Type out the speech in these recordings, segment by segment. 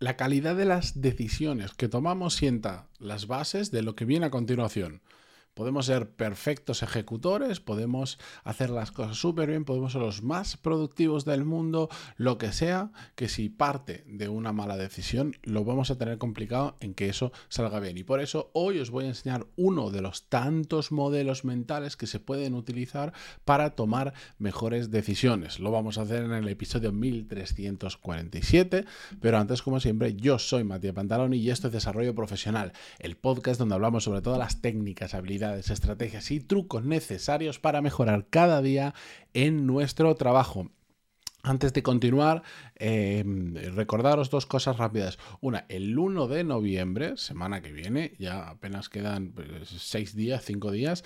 La calidad de las decisiones que tomamos sienta las bases de lo que viene a continuación. Podemos ser perfectos ejecutores, podemos hacer las cosas súper bien, podemos ser los más productivos del mundo, lo que sea, que si parte de una mala decisión, lo vamos a tener complicado en que eso salga bien. Y por eso hoy os voy a enseñar uno de los tantos modelos mentales que se pueden utilizar para tomar mejores decisiones. Lo vamos a hacer en el episodio 1347, pero antes, como siempre, yo soy Matías Pantaloni y esto es Desarrollo Profesional, el podcast donde hablamos sobre todas las técnicas, habilidades, estrategias y trucos necesarios para mejorar cada día en nuestro trabajo. Antes de continuar, eh, recordaros dos cosas rápidas. Una, el 1 de noviembre, semana que viene, ya apenas quedan pues, seis días, cinco días,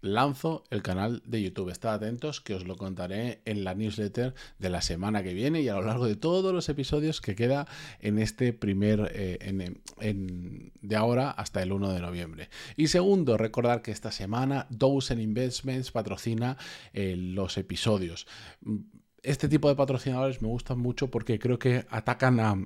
lanzo el canal de YouTube. Estad atentos que os lo contaré en la newsletter de la semana que viene y a lo largo de todos los episodios que queda en este primer, eh, de ahora hasta el 1 de noviembre. Y segundo, recordar que esta semana Dozen Investments patrocina eh, los episodios. Este tipo de patrocinadores me gustan mucho porque creo que atacan a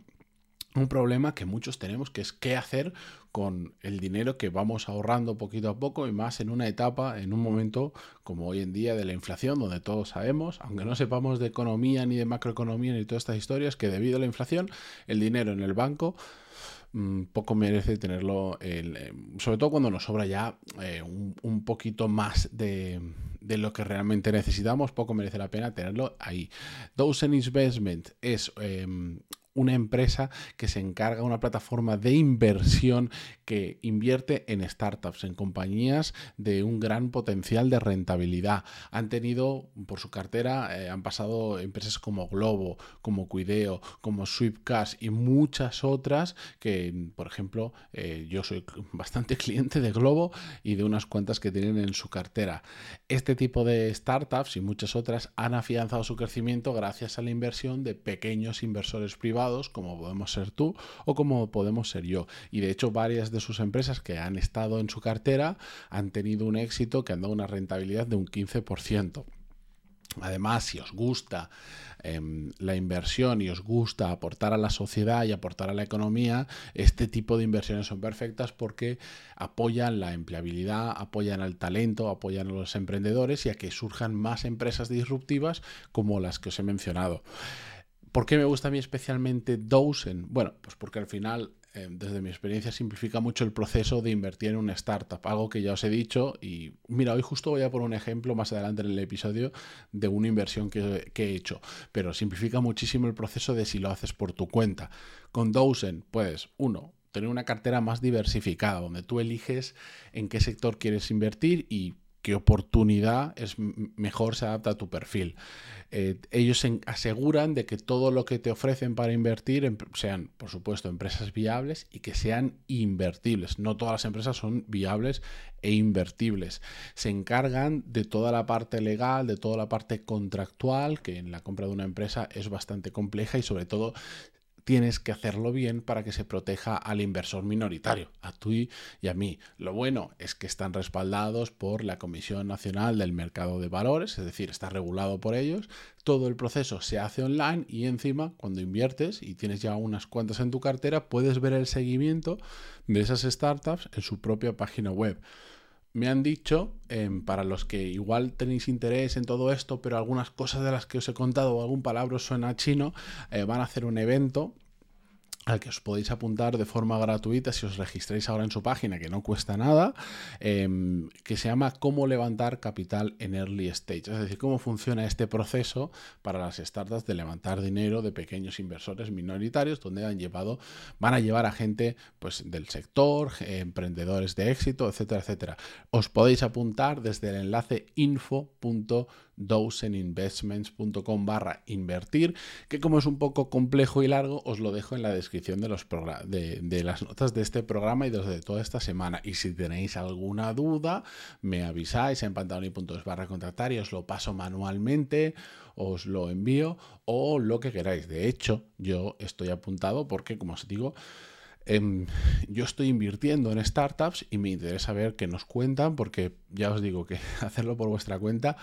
un problema que muchos tenemos, que es qué hacer con el dinero que vamos ahorrando poquito a poco y más en una etapa, en un momento como hoy en día de la inflación, donde todos sabemos, aunque no sepamos de economía ni de macroeconomía ni todas estas historias, que debido a la inflación el dinero en el banco mm, poco merece tenerlo, eh, sobre todo cuando nos sobra ya eh, un, poquito más de, de, lo que realmente necesitamos, poco merece la pena tenerlo ahí. Dozen Investment es em, una empresa que se encarga, una plataforma de inversión que invierte en startups, en compañías de un gran potencial de rentabilidad. Han tenido por su cartera, eh, han pasado empresas como Globo, como Cuideo, como Swiftcash y muchas otras que, por ejemplo, eh, yo soy bastante cliente de Globo y de unas cuantas que tienen en su cartera. Este tipo de startups y muchas otras han afianzado su crecimiento gracias a la inversión de pequeños inversores privados como podemos ser tú o como podemos ser yo. Y de hecho varias de sus empresas que han estado en su cartera han tenido un éxito que han dado una rentabilidad de un 15%. Además, si os gusta em, la inversión y os gusta aportar a la sociedad y aportar a la economía, este tipo de inversiones son perfectas porque apoyan la empleabilidad, apoyan al talento, apoyan a los emprendedores y a que surjan más empresas disruptivas como las que os he mencionado. ¿Por qué me gusta a mí especialmente Dozen? Bueno, pues porque al final, eh, desde mi experiencia, simplifica mucho el proceso de invertir en una startup, algo que ya os he dicho. Y mira, hoy justo voy a poner un ejemplo más adelante en el episodio de una inversión que, he hecho, pero simplifica muchísimo el proceso de si lo haces por tu cuenta. Con Dozen, puedes, uno, tener una cartera más diversificada, donde tú eliges en qué sector quieres invertir y qué oportunidad es mejor se adapta a tu perfil. Eh, ellos se aseguran de que todo lo que te ofrecen para invertir sean, por supuesto, empresas viables y que sean invertibles. No todas las empresas son viables e invertibles. Se encargan de toda la parte legal, de toda la parte contractual, que en la compra de una empresa es bastante compleja y sobre todo tienes que hacerlo bien para que se proteja al inversor minoritario, a ti y a mí. Lo bueno es que están respaldados por la Comisión Nacional del Mercado de Valores, es decir, está regulado por ellos. Todo el proceso se hace online y encima, cuando inviertes y tienes ya unas cuantas en tu cartera, puedes ver el seguimiento de esas startups en su propia página web me han dicho, em, para los que igual tenéis interés en todo esto, pero algunas cosas de las que os he contado o algún palabra suena chino, eh, van a hacer un evento al que os podéis apuntar de forma gratuita si os registráis ahora en su página, que no cuesta nada, em, que se llama Cómo levantar capital en early stage, es decir, cómo funciona este proceso para las startups de levantar dinero de pequeños inversores minoritarios, donde han llevado, van a llevar a gente pues, del sector, emprendedores de éxito, etcétera, etcétera. Os podéis apuntar desde el enlace info.com dozeninvestments.com barra invertir, que como es un poco complejo y largo, os lo dejo en la descripción de, los de, de las notas de este programa y de toda esta semana. Y si tenéis alguna duda, me avisáis en pantaloni.es barra contactar y os lo paso manualmente, os lo envío o lo que queráis. De hecho, yo estoy apuntado porque, como os digo, em, yo estoy invirtiendo en startups y me interesa ver qué nos cuentan porque ya os digo que hacerlo por vuestra cuenta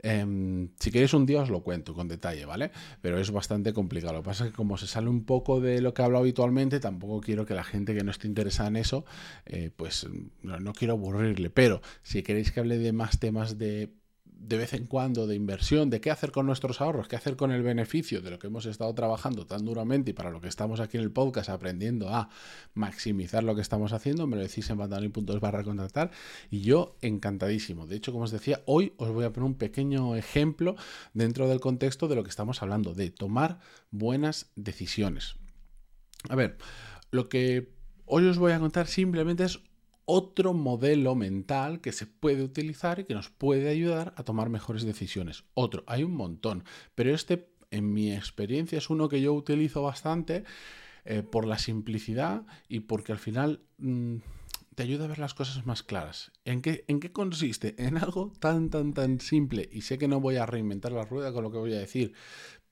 Em, si queréis un día os lo cuento con detalle, ¿vale? Pero es bastante complicado. Lo que pasa es que como se sale un poco de lo que hablo habitualmente, tampoco quiero que la gente que no esté interesada en eso, eh, pues no, no quiero aburrirle. Pero si queréis que hable de más temas de de vez en cuando de inversión, de qué hacer con nuestros ahorros, qué hacer con el beneficio de lo que hemos estado trabajando tan duramente y para lo que estamos aquí en el podcast aprendiendo a maximizar lo que estamos haciendo, me lo decís en pantalón.es barra contactar y yo encantadísimo. De hecho, como os decía, hoy os voy a poner un pequeño ejemplo dentro del contexto de lo que estamos hablando, de tomar buenas decisiones. A ver, lo que hoy os voy a contar simplemente es otro modelo mental que se puede utilizar y que nos puede ayudar a tomar mejores decisiones. Otro, hay un montón, pero este en mi experiencia es uno que yo utilizo bastante eh, por la simplicidad y porque al final mm, te ayuda a ver las cosas más claras. ¿En qué, ¿En qué consiste? En algo tan, tan, tan simple. Y sé que no voy a reinventar la rueda con lo que voy a decir,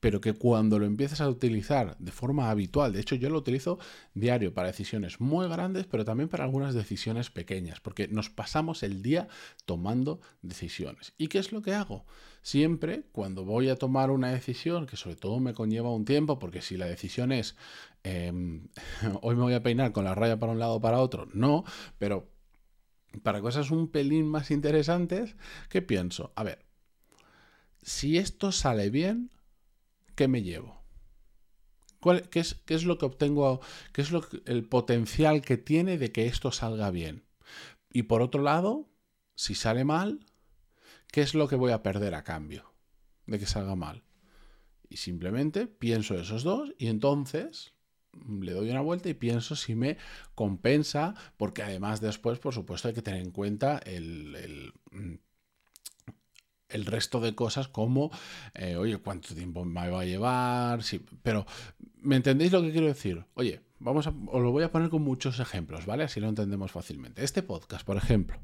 pero que cuando lo empiezas a utilizar de forma habitual, de hecho yo lo utilizo diario para decisiones muy grandes, pero también para algunas decisiones pequeñas, porque nos pasamos el día tomando decisiones. ¿Y qué es lo que hago? Siempre cuando voy a tomar una decisión, que sobre todo me conlleva un tiempo, porque si la decisión es, em, hoy me voy a peinar con la raya para un lado o para otro, no, pero para cosas un pelín más interesantes, ¿qué pienso? A ver, si esto sale bien, ¿qué me llevo? qué, es, qué, es, lo que obtengo? ¿Qué es lo el potencial que tiene de que esto salga bien? Y por otro lado, si sale mal, ¿qué es lo que voy a perder a cambio de que salga mal? Y simplemente pienso esos dos y entonces le doy una vuelta y pienso si me compensa, porque además después, por supuesto, hay que tener en cuenta el mm, el resto de cosas como, eh, oye, ¿cuánto tiempo me va a llevar? Sí, pero, ¿me entendéis lo que quiero decir? Oye, vamos a, os lo voy a poner con muchos ejemplos, ¿vale? Así lo entendemos fácilmente. Este podcast, por ejemplo.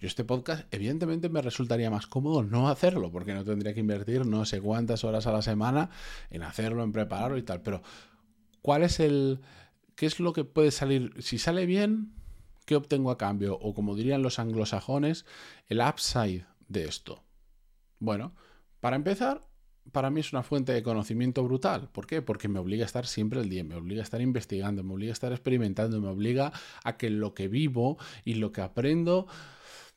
Yo este podcast, evidentemente, me resultaría más cómodo no hacerlo, porque no tendría que invertir no sé cuántas horas a la semana en hacerlo, en prepararlo y tal. Pero, ¿cuál es el... ¿Qué es lo que puede salir? Si sale bien, ¿qué obtengo a cambio? O como dirían los anglosajones, el upside de esto. Bueno, para empezar, para mí es una fuente de conocimiento brutal. ¿Por qué? Porque me obliga a estar siempre el día, me obliga a estar investigando, me obliga a estar experimentando, me obliga a que lo que vivo y lo que aprendo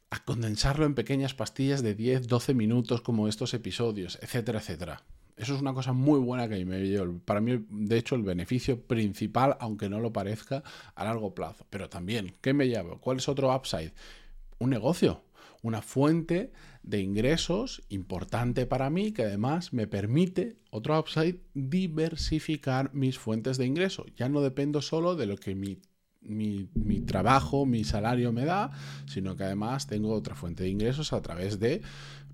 a condensarlo en pequeñas pastillas de 10, 12 minutos como estos episodios, etcétera, etcétera. Eso es una cosa muy buena que me dio. Para mí, de hecho, el beneficio principal, aunque no lo parezca, a largo plazo. Pero también, ¿qué me llevo? ¿Cuál es otro upside? Un negocio una fuente de ingresos importante para mí que además me permite, otro upside, diversificar mis fuentes de ingreso. Ya no dependo solo de lo que mi mi, trabajo, mi salario me da, sino que además tengo otra fuente de ingresos a través de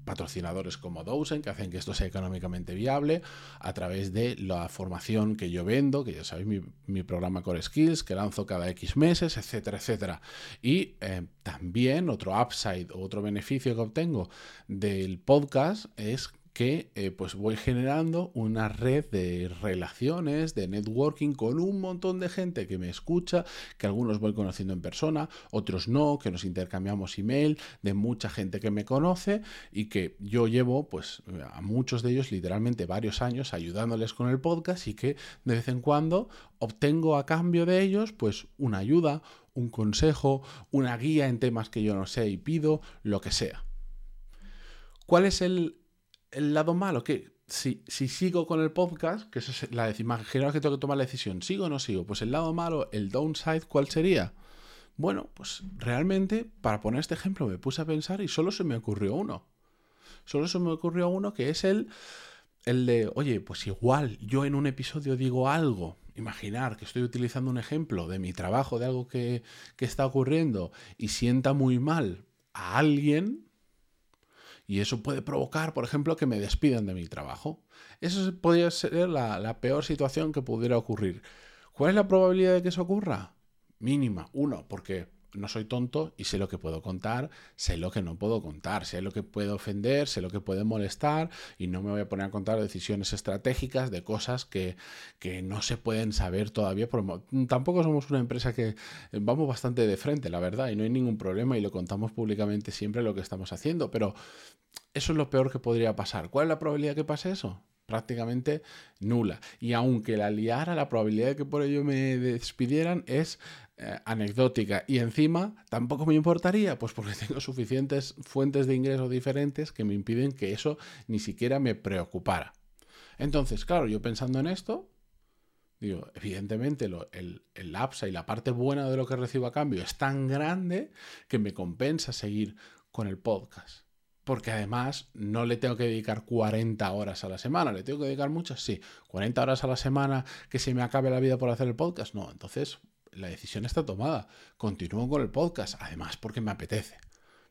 patrocinadores como Dozen, que hacen que esto sea económicamente viable, a través de la formación que yo vendo, que ya sabéis, mi, programa Core Skills, que lanzo cada X meses, etcétera, etcétera. Y eh, también otro upside, otro beneficio que obtengo del podcast es que eh, pues voy generando una red de relaciones, de networking con un montón de gente que me escucha, que algunos voy conociendo en persona, otros no, que nos intercambiamos email, de mucha gente que me conoce y que yo llevo pues a muchos de ellos literalmente varios años ayudándoles con el podcast y que de vez en cuando obtengo a cambio de ellos pues una ayuda, un consejo, una guía en temas que yo no sé y pido, lo que sea. ¿Cuál es el el lado malo, que si, si, sigo con el podcast, que es la imaginaos que tengo que tomar la decisión, ¿sigo o no sigo? Pues el lado malo, el downside, ¿cuál sería? Bueno, pues realmente, para poner este ejemplo, me puse a pensar y solo se me ocurrió uno. Solo se me ocurrió uno que es el, el de, oye, pues igual yo en un episodio digo algo, imaginar que estoy utilizando un ejemplo de mi trabajo, de algo que, que está ocurriendo y sienta muy mal a alguien, y eso puede provocar, por ejemplo, que me despidan de mi trabajo. Eso podría ser la, peor situación que pudiera ocurrir. ¿Cuál es la probabilidad de que eso ocurra? Mínima. Uno, porque no soy tonto y sé lo que puedo contar, sé lo que no puedo contar, sé lo que puedo ofender, sé lo que puede molestar y no me voy a poner a contar decisiones estratégicas de cosas que, que no se pueden saber todavía. Tampoco somos una empresa que vamos bastante de frente, la verdad, y no hay ningún problema y lo contamos públicamente siempre lo que estamos haciendo, pero eso es lo peor que podría pasar. ¿Cuál es la probabilidad que pase eso? prácticamente nula. Y aunque la liara, la probabilidad de que por ello me despidieran es eh, anecdótica. Y encima tampoco me importaría, pues porque tengo suficientes fuentes de ingresos diferentes que me impiden que eso ni siquiera me preocupara. Entonces, claro, yo pensando en esto, digo, evidentemente el, el y la parte buena de lo que recibo a cambio es tan grande que me compensa seguir con el podcast porque además no le tengo que dedicar 40 horas a la semana, le tengo que dedicar muchas, sí, 40 horas a la semana que se me acabe la vida por hacer el podcast, no, entonces la decisión está tomada, continúo con el podcast, además porque me apetece.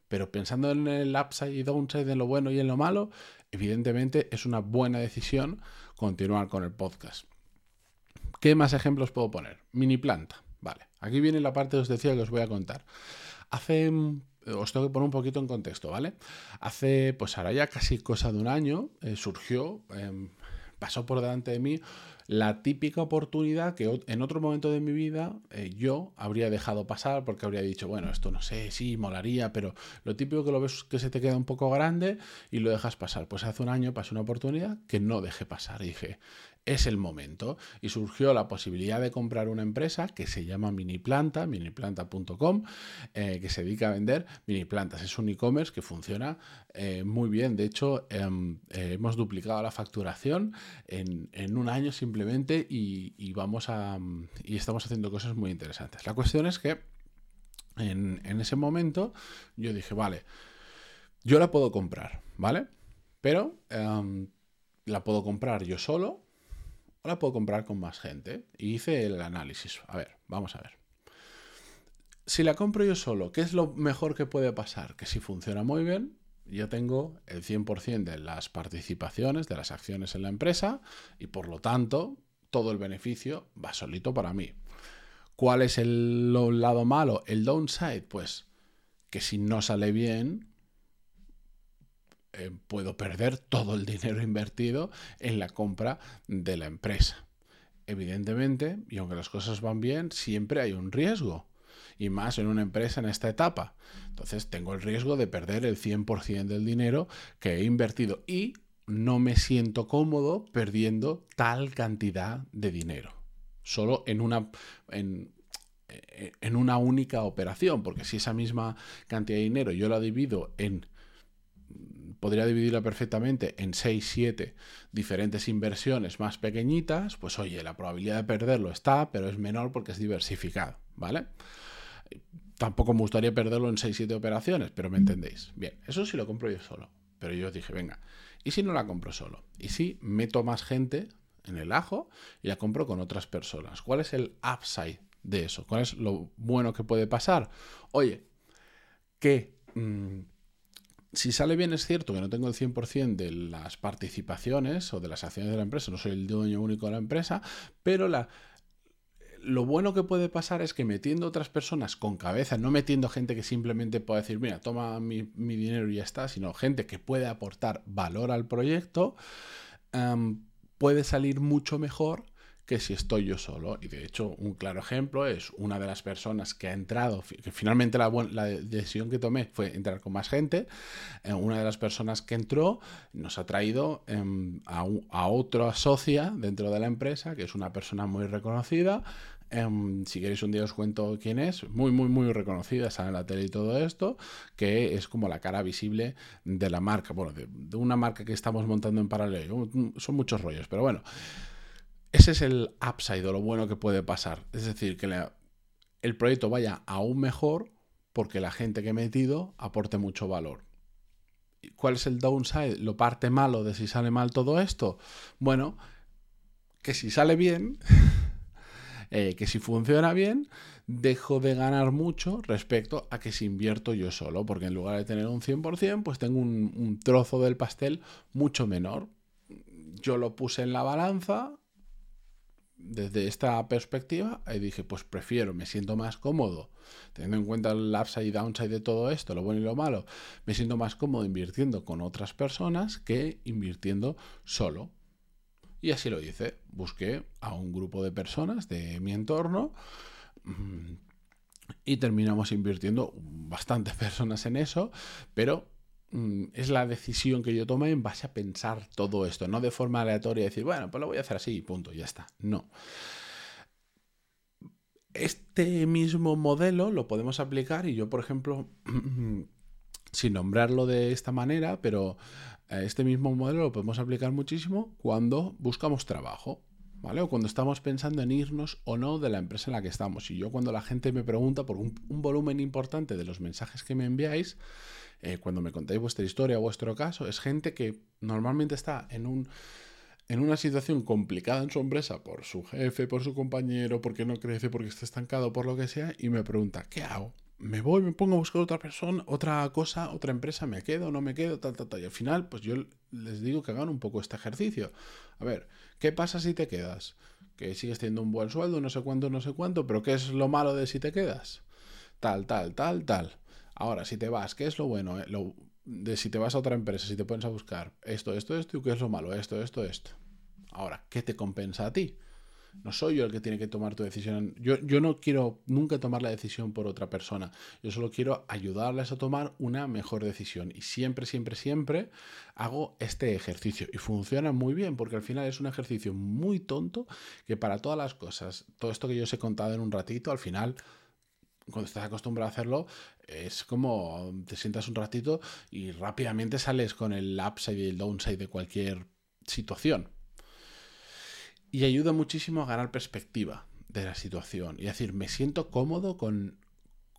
Pero pensando en el upside y downside, en lo bueno y en lo malo, evidentemente es una buena decisión continuar con el podcast. ¿Qué más ejemplos puedo poner? Mini planta. Vale, aquí viene la parte que os decía que os voy a contar. Hace os tengo que poner un poquito en contexto, ¿vale? Hace, pues ahora ya casi cosa de un año, eh, surgió, em, pasó por delante de mí la típica oportunidad que en otro momento de mi vida eh, yo habría dejado pasar porque habría dicho, bueno, esto no sé, sí, molaría, pero lo típico que lo ves que se te queda un poco grande y lo dejas pasar. Pues hace un año pasó una oportunidad que no dejé pasar. dije, es el momento. Y surgió la posibilidad de comprar una empresa que se llama Miniplanta, miniplanta.com, eh, que se dedica a vender mini plantas. Es un e-commerce que funciona eh, muy bien. De hecho, em, eh, hemos duplicado la facturación en, un año simplemente y, vamos a. y estamos haciendo cosas muy interesantes. La cuestión es que en, en ese momento yo dije, vale, yo la puedo comprar, ¿vale? Pero em, la puedo comprar yo solo la puedo comprar con más gente. Y hice el análisis. A ver, vamos a ver. Si la compro yo solo, ¿qué es lo mejor que puede pasar? Que si funciona muy bien, yo tengo el 100% de las participaciones, de las acciones en la empresa y por lo tanto todo el beneficio va solito para mí. ¿Cuál es el lado malo? El downside, pues que si no sale bien, eh, puedo perder todo el dinero invertido en la compra de la empresa. Evidentemente, y aunque las cosas van bien, siempre hay un riesgo. Y más en una empresa en esta etapa. Entonces tengo el riesgo de perder el 100% del dinero que he invertido. Y no me siento cómodo perdiendo tal cantidad de dinero. Solo en una, en, en una única operación. Porque si esa misma cantidad de dinero yo la divido en podría dividirla perfectamente en 6, 7 diferentes inversiones más pequeñitas, pues oye, la probabilidad de perderlo está, pero es menor porque es diversificado, ¿vale? Tampoco me gustaría perderlo en 6, 7 operaciones, pero me entendéis. Bien, eso sí lo compro yo solo. Pero yo dije, venga, ¿y si no la compro solo? ¿Y si meto más gente en el ajo y la compro con otras personas? ¿Cuál es el upside de eso? ¿Cuál es lo bueno que puede pasar? Oye, que... Mm, si sale bien es cierto que no tengo el 100% de las participaciones o de las acciones de la empresa, no soy el dueño único de la empresa, pero lo bueno que puede pasar es que metiendo otras personas con cabeza, no metiendo gente que simplemente pueda decir, mira, toma mi, dinero y ya está, sino gente que puede aportar valor al proyecto, puede salir mucho mejor que si estoy yo solo. Y de hecho, un claro ejemplo es una de las personas que ha entrado, que finalmente la, decisión que tomé fue entrar con más gente. Eh, una de las personas que entró nos ha traído em, a, otra socia dentro de la empresa, que es una persona muy reconocida. Em, si queréis un día os cuento quién es, muy, muy, muy reconocida, sale la tele y todo esto, que es como la cara visible de la marca, bueno, de una marca que estamos montando en paralelo. Son muchos rollos, pero bueno. Ese es el upside o lo bueno que puede pasar. Es decir, que el proyecto vaya aún mejor porque la gente que he metido aporte mucho valor. ¿Cuál es el downside? ¿Lo parte malo de si sale mal todo esto? Bueno, que si sale bien, eh, que si funciona bien, dejo de ganar mucho respecto a que si invierto yo solo, porque en lugar de tener un 100%, pues tengo un trozo del pastel mucho menor. Yo lo puse en la balanza, desde esta perspectiva, y dije, pues prefiero, me siento más cómodo, teniendo en cuenta el upside y downside de todo esto, lo bueno y lo malo, me siento más cómodo invirtiendo con otras personas que invirtiendo solo. Y así lo hice. Busqué a un grupo de personas de mi entorno mm, y terminamos invirtiendo bastantes personas en eso, pero es la decisión que yo tomé en base a pensar todo esto, no de forma aleatoria decir, bueno, pues lo voy a hacer así y punto, ya está. No. Este mismo modelo lo podemos aplicar y yo, por ejemplo, sin nombrarlo de esta manera, pero eh, este mismo modelo lo podemos aplicar muchísimo cuando buscamos trabajo. ¿Vale? O cuando estamos pensando en irnos o no de la empresa en la que estamos. Y yo cuando la gente me pregunta por un volumen importante de los mensajes que me enviáis, eh, cuando me contáis vuestra historia o vuestro caso, es gente que normalmente está en un en una situación complicada en su empresa por su jefe, por su compañero, porque no crece, porque está estancado, por lo que sea, y me pregunta, ¿qué hago? ¿Me voy, me pongo a buscar otra persona, otra cosa, otra empresa, me quedo, no me quedo, tal, tal, tal? Y al final, pues yo les digo que hagan un poco este ejercicio. A ver, ¿qué pasa si te quedas? Que sigues teniendo un buen sueldo, no sé cuánto, no sé cuánto, pero ¿qué es lo malo de si te quedas? Tal, tal, tal, tal. Ahora, si te vas, ¿qué es lo bueno? Eh? De si te vas a otra empresa, si te pones a buscar esto, esto, esto, y qué es lo malo, esto, esto, esto. Ahora, ¿qué te compensa a ti? No soy yo el que tiene que tomar tu decisión. Yo, yo, no quiero nunca tomar la decisión por otra persona. Yo solo quiero ayudarles a tomar una mejor decisión. Y siempre, siempre, siempre hago este ejercicio. Y funciona muy bien porque al final es un ejercicio muy tonto que para todas las cosas, todo esto que yo os he contado en un ratito, al final cuando estás acostumbrado a hacerlo, es como te sientas un ratito y rápidamente sales con el upside y el downside de cualquier situación. Y ayuda muchísimo a ganar perspectiva de la situación. Y decir, me siento cómodo con,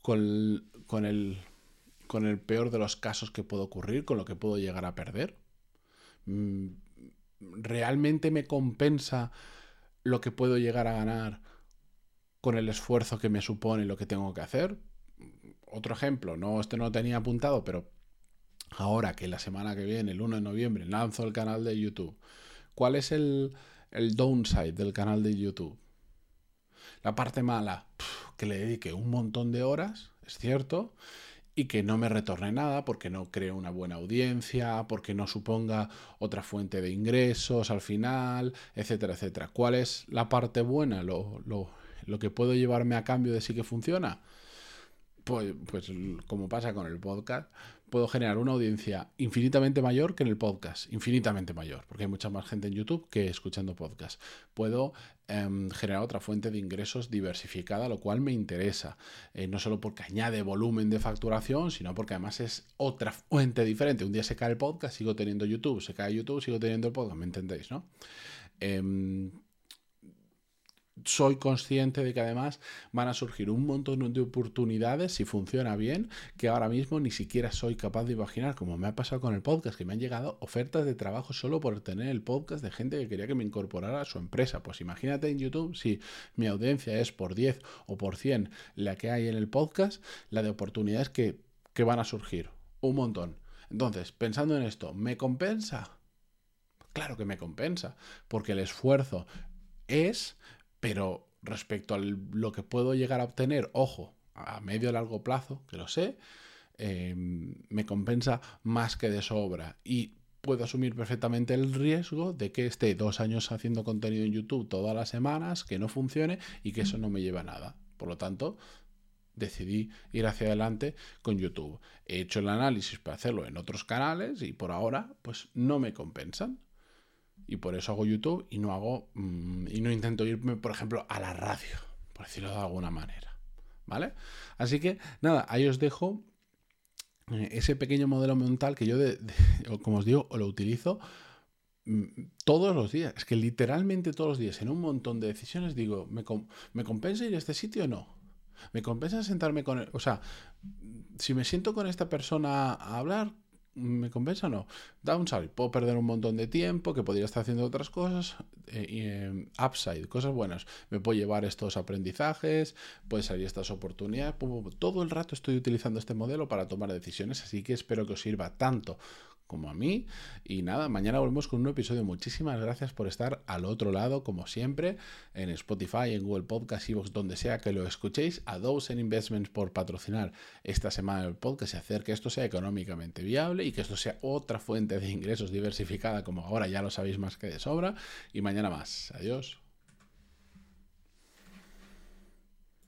con, con, el, con el peor de los casos que puede ocurrir, con lo que puedo llegar a perder. Mm, ¿Realmente me compensa lo que puedo llegar a ganar con el esfuerzo que me supone lo que tengo que hacer. Otro ejemplo, no, este no lo tenía apuntado, pero ahora que la semana que viene, el 1 de noviembre, lanzo el canal de YouTube, ¿cuál es el, el downside del canal de YouTube? La parte mala, que le dedique un montón de horas, es cierto, y que no me retorne nada porque no creo una buena audiencia, porque no suponga otra fuente de ingresos al final, etcétera, etcétera. ¿Cuál es la parte buena? Lo, lo, lo que puedo llevarme a cambio de sí que funciona, pues, pues como pasa con el podcast, puedo generar una audiencia infinitamente mayor que en el podcast, infinitamente mayor, porque hay mucha más gente en YouTube que escuchando podcast. Puedo em, generar otra fuente de ingresos diversificada, lo cual me interesa, eh, no solo porque añade volumen de facturación, sino porque además es otra fuente diferente. Un día se cae el podcast, sigo teniendo YouTube, se cae YouTube, sigo teniendo el podcast, ¿me entendéis? ¿no? Em, soy consciente de que además van a surgir un montón de oportunidades si funciona bien que ahora mismo ni siquiera soy capaz de imaginar, como me ha pasado con el podcast, que me han llegado ofertas de trabajo solo por tener el podcast de gente que quería que me incorporara a su empresa. Pues imagínate en YouTube si mi audiencia es por 10 o por 100 la que hay en el podcast, la de oportunidades que, que van a surgir. Un montón. Entonces, pensando en esto, ¿me compensa? Claro que me compensa, porque el esfuerzo es pero respecto a lo que puedo llegar a obtener, ojo, a medio y largo plazo, que lo sé, em, me compensa más que de sobra. Y puedo asumir perfectamente el riesgo de que esté dos años haciendo contenido en YouTube todas las semanas, que no funcione y que eso no me lleve a nada. Por lo tanto, decidí ir hacia adelante con YouTube. He hecho el análisis para hacerlo en otros canales y por ahora, pues no me compensan y por eso hago YouTube y no hago mm, y no intento irme, por ejemplo, a la radio, por decirlo de alguna manera. ¿Vale? Así que nada, ahí os dejo eh, ese pequeño modelo mental que yo, como os digo, lo utilizo mm, todos los días. Es que literalmente todos los días, en un montón de decisiones, digo, ¿me, ¿me compensa ir a este sitio o no? ¿Me compensa sentarme con él? O sea, si me siento con esta persona a hablar, ¿Me compensa o no? Downside, puedo perder un montón de tiempo, que podría estar haciendo otras cosas. Eh, eh, upside, cosas buenas. Me puedo llevar estos aprendizajes, puede salir estas oportunidades. Todo el rato estoy utilizando este modelo para tomar decisiones, así que espero que os sirva tanto como a mí. Y nada, mañana volvemos con un episodio. Muchísimas gracias por estar al otro lado, como siempre, en Spotify, en Google Podcast, Evox, donde sea que lo escuchéis. A Dozen Investments por patrocinar esta semana el podcast y hacer que esto sea económicamente viable y que esto sea otra fuente de ingresos diversificada, como ahora ya lo sabéis más que de sobra. Y mañana más. Adiós.